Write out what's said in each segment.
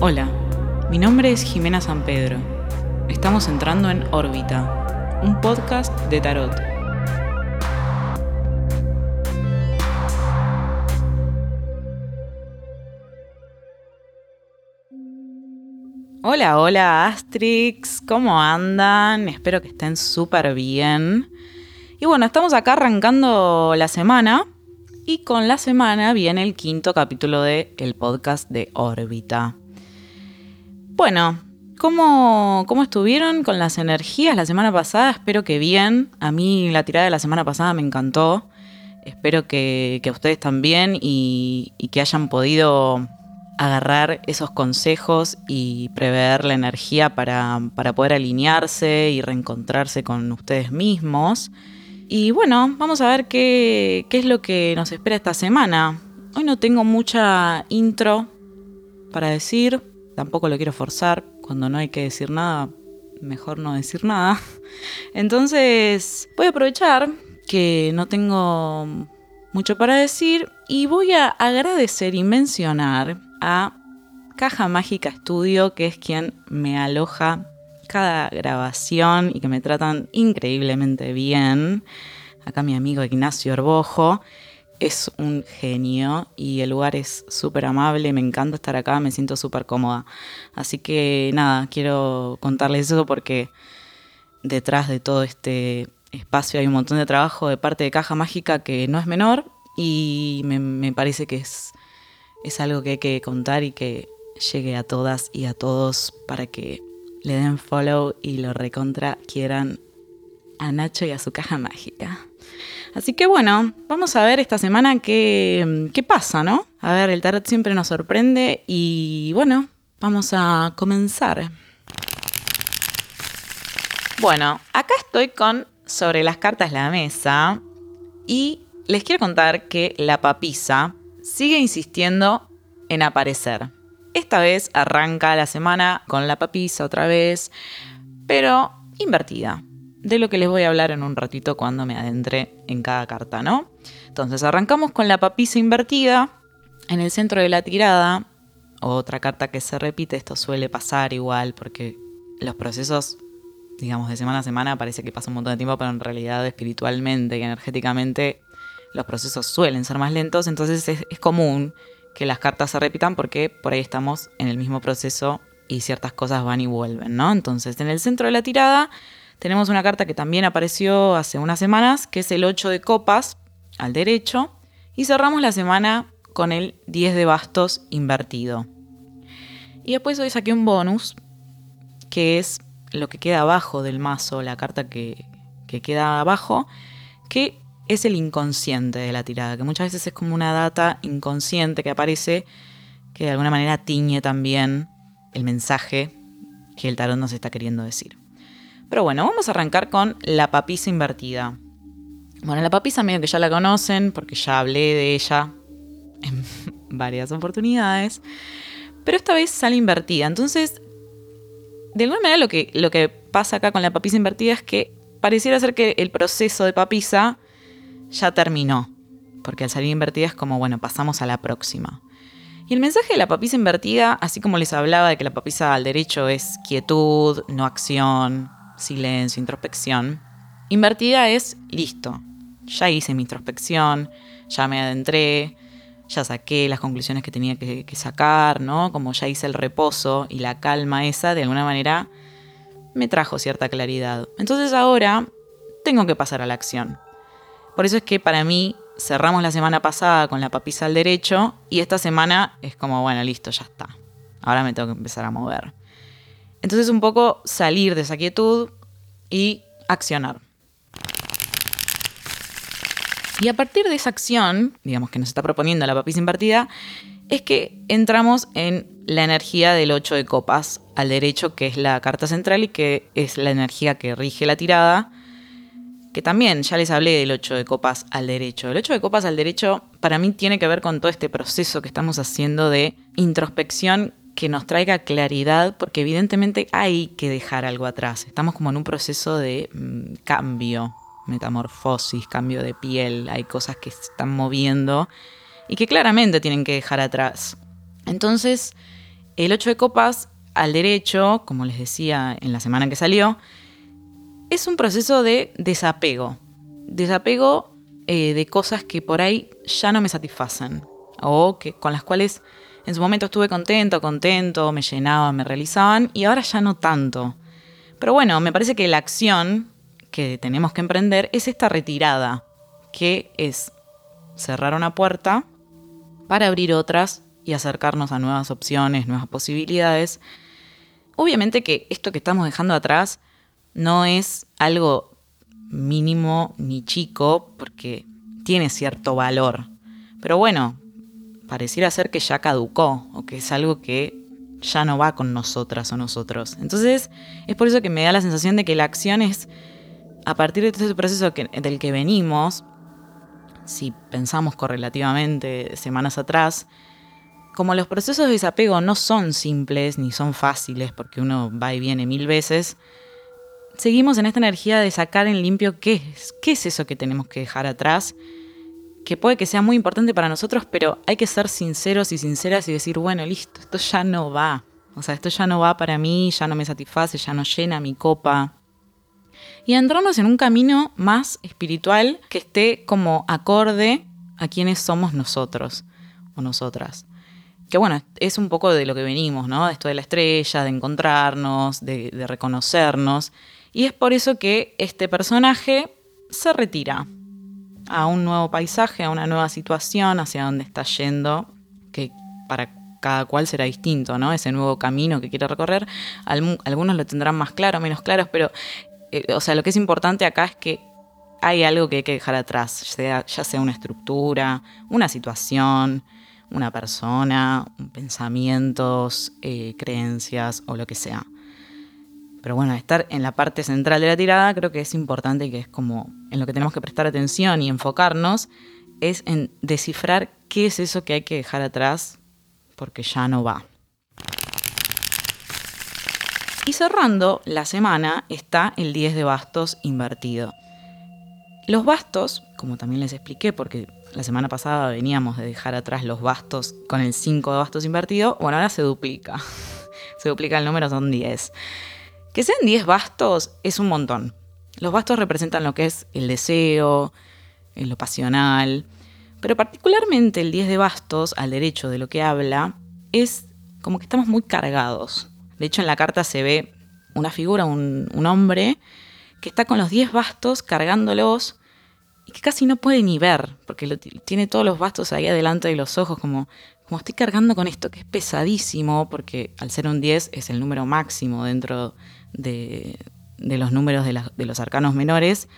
Hola, mi nombre es Jimena San Pedro. Estamos entrando en órbita, un podcast de tarot. Hola, hola Astrix, ¿cómo andan? Espero que estén súper bien. Y bueno, estamos acá arrancando la semana y con la semana viene el quinto capítulo del el podcast de órbita. Bueno, ¿cómo, ¿cómo estuvieron con las energías la semana pasada? Espero que bien. A mí la tirada de la semana pasada me encantó. Espero que, que ustedes también y, y que hayan podido agarrar esos consejos y prever la energía para, para, poder alinearse y reencontrarse con ustedes mismos. Y bueno, vamos a ver qué, qué, es lo que nos espera esta semana. Hoy no tengo mucha intro para decir, tampoco lo quiero forzar. Cuando no hay que decir nada, mejor no decir nada. Entonces, voy a aprovechar que no tengo mucho para decir y voy a agradecer y mencionar a Caja Mágica Estudio, que es quien me aloja cada grabación y que me tratan increíblemente bien. Acá mi amigo Ignacio Orbojo es un genio y el lugar es súper amable, me encanta estar acá, me siento súper cómoda. Así que nada, quiero contarles eso porque detrás de todo este espacio hay un montón de trabajo de parte de Caja Mágica que no es menor y me, me parece que es, es algo que hay que contar y que llegue a todas y a todos para que le den follow y lo recontra quieran a Nacho y a su caja mágica. Así que bueno, vamos a ver esta semana qué, qué pasa, ¿no? A ver, el tarot siempre nos sorprende y bueno, vamos a comenzar. Bueno, acá estoy con sobre las cartas la mesa y les quiero contar que la papisa sigue insistiendo en aparecer. Esta vez arranca la semana con la papisa otra vez, pero invertida de lo que les voy a hablar en un ratito cuando me adentre en cada carta, ¿no? Entonces arrancamos con la papisa invertida en el centro de la tirada, otra carta que se repite, esto suele pasar igual porque los procesos, digamos, de semana a semana parece que pasa un montón de tiempo, pero en realidad espiritualmente y energéticamente los procesos suelen ser más lentos, entonces es, es común que las cartas se repitan porque por ahí estamos en el mismo proceso y ciertas cosas van y vuelven, ¿no? Entonces, en el centro de la tirada tenemos una carta que también apareció hace unas semanas, que es el 8 de copas al derecho, y cerramos la semana con el 10 de bastos invertido. Y después hoy saqué un bonus, que es lo que queda abajo del mazo, la carta que, que queda abajo, que es el inconsciente de la tirada, que muchas veces es como una data inconsciente que aparece, que de alguna manera tiñe también el mensaje que el tarot nos está queriendo decir. Pero bueno, vamos a arrancar con la papisa invertida. Bueno, la papisa medio que ya la conocen porque ya hablé de ella en varias oportunidades. Pero esta vez sale invertida. Entonces, de alguna manera lo que, lo que pasa acá con la papisa invertida es que pareciera ser que el proceso de papisa ya terminó. Porque al salir invertida es como, bueno, pasamos a la próxima. Y el mensaje de la papisa invertida, así como les hablaba de que la papisa al derecho es quietud, no acción, silencio, introspección. Invertida es listo. Ya hice mi introspección, ya me adentré, ya saqué las conclusiones que tenía que, sacar, ¿no? Como ya hice el reposo y la calma esa, de alguna manera me trajo cierta claridad. Entonces ahora tengo que pasar a la acción. Por eso es que para mí cerramos la semana pasada con la papisa al derecho y esta semana es como, bueno, listo, ya está. Ahora me tengo que empezar a mover. Entonces un poco salir de esa quietud y accionar. Y a partir de esa acción, digamos que nos está proponiendo la papisa invertida, es que entramos en la energía del 8 de copas al derecho, que es la carta central y que es la energía que rige la tirada, que también ya les hablé del 8 de copas al derecho. El 8 de copas al derecho para mí tiene que ver con todo este proceso que estamos haciendo de introspección que nos traiga claridad, porque evidentemente hay que dejar algo atrás. Estamos como en un proceso de mm, cambio, metamorfosis, cambio de piel, hay cosas que se están moviendo y que claramente tienen que dejar atrás. Entonces, El 8 de copas al derecho, como les decía en la semana que salió, es un proceso de desapego. Desapego eh, de cosas que por ahí ya no me satisfacen o que, con las cuales en su momento estuve contento, contento, me llenaban, me realizaban y ahora ya no tanto. Pero bueno, me parece que la acción que tenemos que emprender es esta retirada, que es cerrar una puerta para abrir otras y acercarnos a nuevas opciones, nuevas posibilidades. Obviamente que esto que estamos dejando atrás no es algo mínimo ni chico, porque tiene cierto valor. Pero bueno, pareciera ser que ya caducó o que es algo que ya no va con nosotras o nosotros. Entonces, es por eso que me da la sensación de que la acción es, a partir de todo este proceso del que venimos, si pensamos correlativamente semanas atrás, como los procesos de desapego no son simples ni son fáciles porque uno va y viene mil veces, seguimos en esta energía de sacar en limpio qué es, qué es eso que tenemos que dejar atrás, que puede que sea muy importante para nosotros, pero hay que ser sinceros y sinceras y decir, bueno, listo, esto ya no va. O sea, esto ya no va para mí, ya no me satisface, ya no llena mi copa. Y entrarnos en un camino más espiritual que esté como acorde a quienes somos nosotros o nosotras. Que bueno, es un poco de lo que venimos, ¿no? Esto de la estrella, de encontrarnos, de, de reconocernos. Y es por eso que este personaje se retira a un nuevo paisaje, a una nueva situación, hacia donde está yendo, que para cada cual será distinto, ¿no? Ese nuevo camino que quiere recorrer. Algunos lo tendrán más claro, menos claros, pero, eh, o sea, lo que es importante acá es que hay algo que hay que dejar atrás, ya sea una estructura, una situación, una persona, pensamientos, eh, creencias o lo que sea. Pero bueno, estar en la parte central de la tirada creo que es importante y que es como en lo que tenemos que prestar atención y enfocarnos, es en descifrar qué es eso que hay que dejar atrás porque ya no va. Y cerrando la semana está el 10 de bastos invertido. Los bastos, como también les expliqué, porque la semana pasada veníamos de dejar atrás los bastos con el 5 de bastos invertido, bueno, ahora se duplica. se duplica el número, son 10. Que sean 10 bastos es un montón. Los bastos representan lo que es el deseo, lo pasional, pero particularmente el 10 de bastos, al derecho de lo que habla, es como que estamos muy cargados. De hecho, en la carta se ve una figura, un, hombre, que está con los 10 bastos cargándolos y que casi no puede ni ver, porque tiene todos los bastos ahí adelante de los ojos, como, como estoy cargando con esto, que es pesadísimo, porque al ser un 10 es el número máximo dentro de, los números de, los arcanos menores.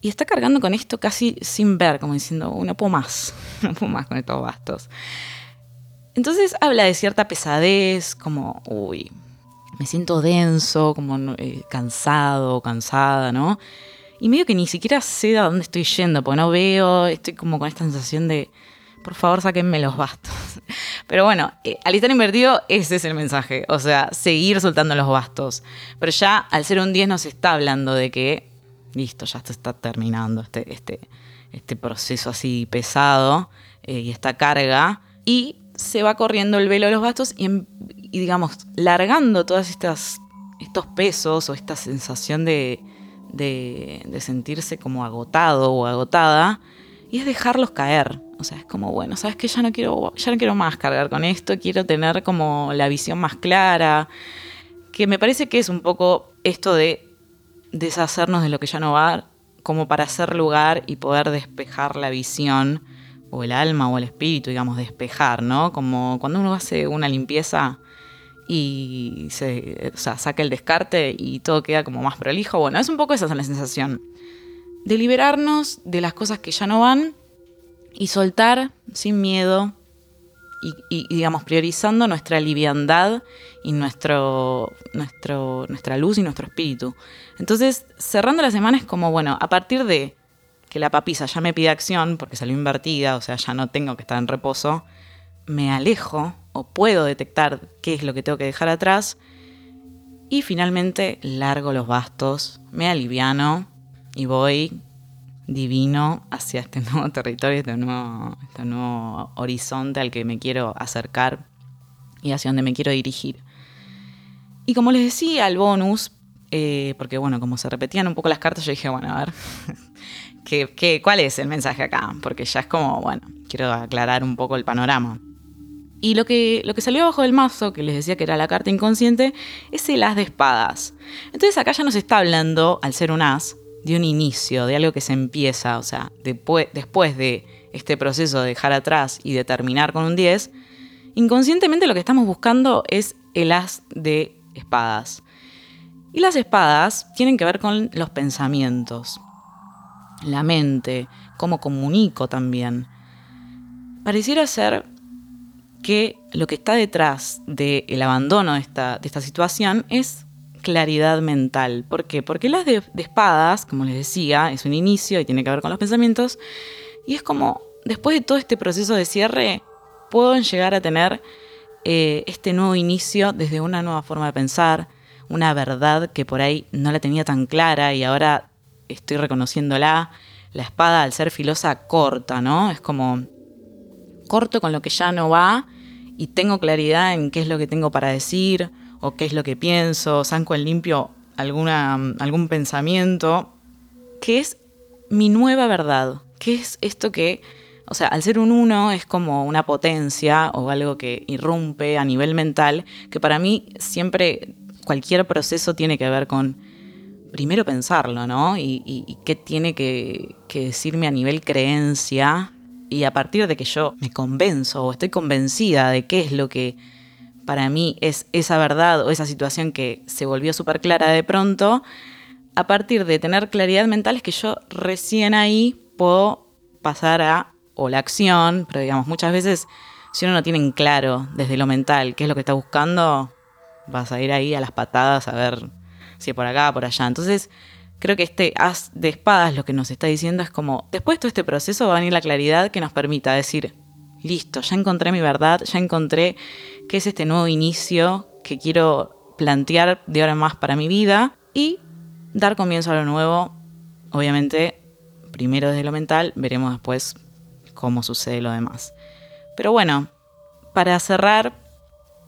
Y está cargando con esto casi sin ver, como diciendo, no puedo más, no puedo más con estos bastos. Entonces habla de cierta pesadez, como, uy, me siento denso, como eh, cansado, cansada, ¿no? Y medio que ni siquiera sé a dónde estoy yendo, porque no veo, estoy como con esta sensación de, por favor, sáquenme los bastos. Pero bueno, eh, al estar invertido, ese es el mensaje. O sea, seguir soltando los bastos. Pero ya al ser un 10 nos está hablando de que, listo, ya esto está terminando este, este, este proceso así pesado eh, y esta carga. Y se va corriendo el velo de los bastos y, digamos, largando todas estas estos pesos o esta sensación de, de, de sentirse como agotado o agotada, y es dejarlos caer. O sea, es como, bueno, sabes que ya no quiero, ya no quiero más cargar con esto, quiero tener como la visión más clara. Que me parece que es un poco esto de deshacernos de lo que ya no va, como para hacer lugar y poder despejar la visión, o el alma, o el espíritu, digamos, despejar, ¿no? Como cuando uno hace una limpieza y se saca el descarte y todo queda como más prolijo. Bueno, es un poco esa la sensación. De liberarnos de las cosas que ya no van y soltar sin miedo y, digamos, priorizando nuestra liviandad y nuestro, nuestro, nuestra luz y nuestro espíritu. Entonces, cerrando la semana es como, bueno, a partir de que la papisa ya me pide acción porque salió invertida, o sea, ya no tengo que estar en reposo, me alejo o puedo detectar qué es lo que tengo que dejar atrás y finalmente largo los bastos, me aliviano y voy divino hacia este nuevo territorio, este nuevo, este nuevo horizonte al que me quiero acercar y hacia dónde me quiero dirigir. Y como les decía, el bonus, eh, porque bueno, como se repetían un poco las cartas, yo dije, bueno, a ver, ¿qué, cuál es el mensaje acá? Porque ya es como, bueno, quiero aclarar un poco el panorama. Y lo que, lo que salió abajo del mazo, que les decía que era la carta inconsciente, es el as de espadas. Entonces acá ya nos está hablando, al ser un as, de un inicio, de algo que se empieza, o sea, después, de este proceso de dejar atrás y de terminar con un 10, inconscientemente lo que estamos buscando es el as de espadas. Y las espadas tienen que ver con los pensamientos, la mente, cómo comunico también. Pareciera ser que lo que está detrás del abandono de esta, de esta situación es claridad mental. ¿Por qué? Porque las de, espadas, como les decía, es un inicio y tiene que ver con los pensamientos. Y es como, después de todo este proceso de cierre, puedo llegar a tener eh, este nuevo inicio desde una nueva forma de pensar, una verdad que por ahí no la tenía tan clara y ahora estoy reconociéndola. La espada, al ser filosa, corta, ¿no? Es como corto con lo que ya no va y tengo claridad en qué es lo que tengo para decir o qué es lo que pienso, zanco en limpio alguna, algún pensamiento, que es mi nueva verdad, que es esto que, o sea, al ser un uno es como una potencia o algo que irrumpe a nivel mental, que para mí siempre cualquier proceso tiene que ver con primero pensarlo, ¿no? Y, qué tiene que, que decirme a nivel creencia. Y a partir de que yo me convenzo o estoy convencida de qué es lo que para mí es esa verdad o esa situación que se volvió súper clara de pronto, a partir de tener claridad mental es que yo recién ahí puedo pasar a o la acción, pero digamos, muchas veces si uno no tiene en claro desde lo mental qué es lo que está buscando, vas a ir ahí a las patadas a ver si por acá, por allá. Entonces, creo que este as de espadas lo que nos está diciendo es como, después de todo este proceso va a venir la claridad que nos permita decir, listo, ya encontré mi verdad, ya encontré qué es este nuevo inicio que quiero plantear de ahora en más para mi vida y dar comienzo a lo nuevo. Obviamente, primero desde lo mental, veremos después cómo sucede lo demás. Pero bueno, para cerrar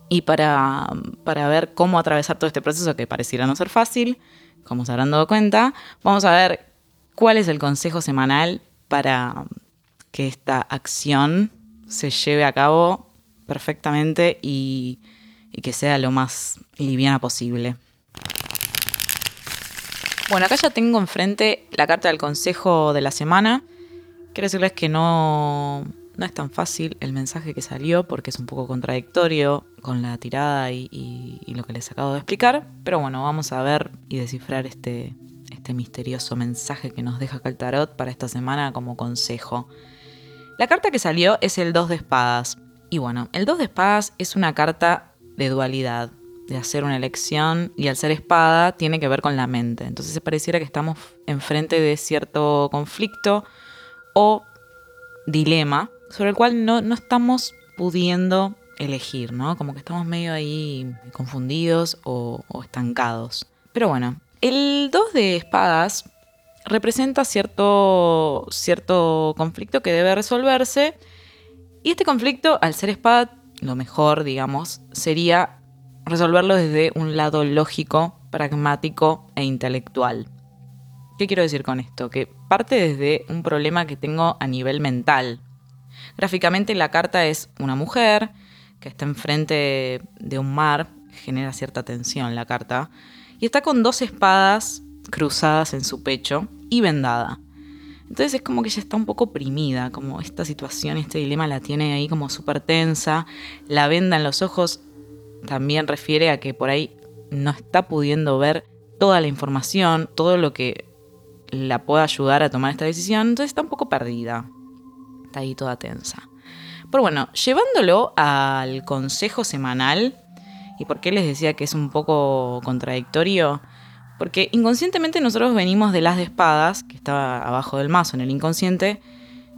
y para, para ver cómo atravesar todo este proceso que pareciera no ser fácil, como se habrán dado cuenta, vamos a ver cuál es el consejo semanal para que esta acción se lleve a cabo perfectamente y, que sea lo más liviana posible. Bueno, acá ya tengo enfrente la carta del consejo de la semana. Quiero decirles que no, no es tan fácil el mensaje que salió porque es un poco contradictorio con la tirada y, lo que les acabo de explicar. Pero bueno, vamos a ver y descifrar este, este misterioso mensaje que nos deja acá el tarot para esta semana como consejo. La carta que salió es el 2 de espadas. Y bueno, el 2 de espadas es una carta de dualidad, de hacer una elección y al ser espada tiene que ver con la mente. Entonces pareciera que estamos enfrente de cierto conflicto o dilema sobre el cual no, estamos pudiendo elegir, ¿no? Como que estamos medio ahí confundidos o, o estancados. Pero bueno, el 2 de espadas representa cierto, cierto conflicto que debe resolverse. Y este conflicto, al ser espada, lo mejor, digamos, sería resolverlo desde un lado lógico, pragmático e intelectual. ¿Qué quiero decir con esto? Que parte desde un problema que tengo a nivel mental. Gráficamente la carta es una mujer que está enfrente de un mar, genera cierta tensión la carta, y está con dos espadas cruzadas en su pecho y vendada. Entonces es como que ella está un poco oprimida, como esta situación, este dilema la tiene ahí como súper tensa. La venda en los ojos también refiere a que por ahí no está pudiendo ver toda la información, todo lo que la pueda ayudar a tomar esta decisión, entonces está un poco perdida. Está ahí toda tensa. Pero bueno, llevándolo al consejo semanal, y por qué les decía que es un poco contradictorio, porque inconscientemente nosotros venimos de las de espadas, que estaba abajo del mazo en el inconsciente,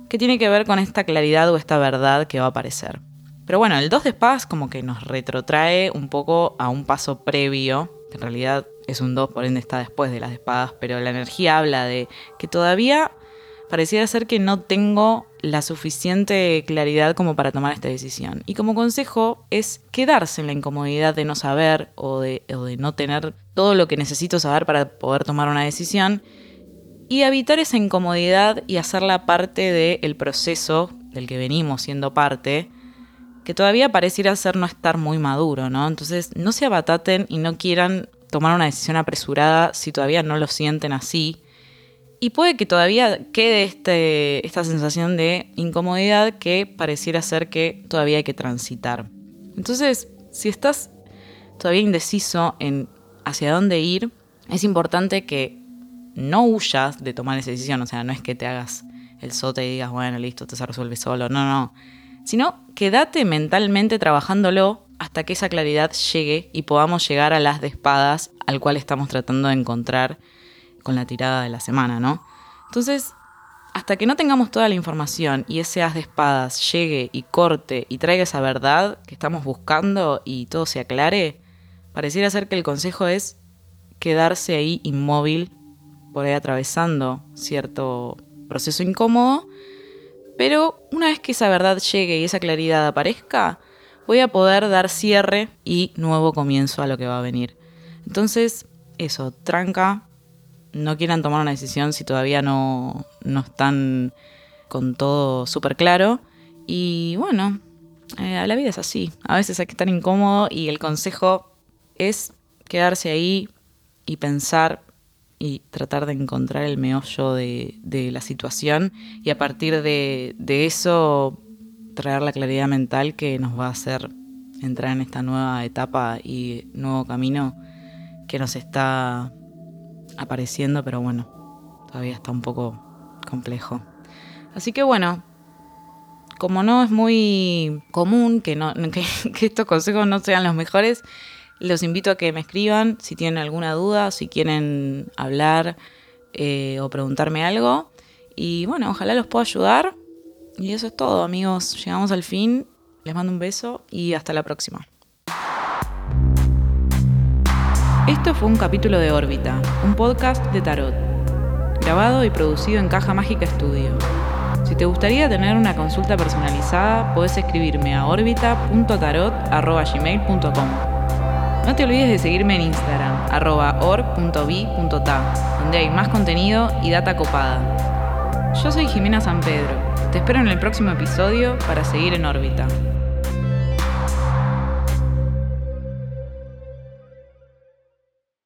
que tiene que ver con esta claridad o esta verdad que va a aparecer. Pero bueno, el 2 de espadas como que nos retrotrae un poco a un paso previo, que en realidad es un 2, por ende está después de las espadas, pero la energía habla de que todavía pareciera ser que no tengo la suficiente claridad como para tomar esta decisión. Y como consejo es quedarse en la incomodidad de no saber o de, no tener todo lo que necesito saber para poder tomar una decisión y evitar esa incomodidad y hacerla parte del proceso del que venimos siendo parte, que todavía pareciera ser no estar muy maduro, ¿no? Entonces no se abataten y no quieran tomar una decisión apresurada si todavía no lo sienten así y puede que todavía quede este, esta sensación de incomodidad que pareciera ser que todavía hay que transitar. Entonces, si estás todavía indeciso en hacia dónde ir, es importante que no huyas de tomar esa decisión. O sea, no es que te hagas el sote y digas, bueno, listo, te se resuelve solo. No, no. Sino quédate mentalmente trabajándolo hasta que esa claridad llegue y podamos llegar a las de espadas al cual estamos tratando de encontrar con la tirada de la semana, ¿no? Entonces, hasta que no tengamos toda la información y ese as de espadas llegue y corte y traiga esa verdad que estamos buscando y todo se aclare, pareciera ser que el consejo es quedarse ahí inmóvil, por ahí atravesando cierto proceso incómodo, pero una vez que esa verdad llegue y esa claridad aparezca, voy a poder dar cierre y nuevo comienzo a lo que va a venir. Entonces, eso, tranca, no quieran tomar una decisión si todavía no, no están con todo súper claro. Y bueno, eh, la vida es así. A veces hay que estar incómodo y el consejo es quedarse ahí y pensar y tratar de encontrar el meollo de, la situación y a partir de, de eso traer la claridad mental que nos va a hacer entrar en esta nueva etapa y nuevo camino que nos está apareciendo, pero bueno, todavía está un poco complejo. Así que bueno, como no es muy común que, estos consejos no sean los mejores, los invito a que me escriban si tienen alguna duda, si quieren hablar eh, o preguntarme algo. Y bueno, ojalá los pueda ayudar. Y eso es todo, amigos. Llegamos al fin. Les mando un beso y hasta la próxima. Esto fue un capítulo de Órbita, un podcast de tarot, grabado y producido en Caja Mágica Studio. Si te gustaría tener una consulta personalizada, puedes escribirme a orbita.tarot.gmail.com. No te olvides de seguirme en Instagram, arroba donde hay más contenido y data copada. Yo soy Jimena San Pedro. Te espero en el próximo episodio para seguir en órbita.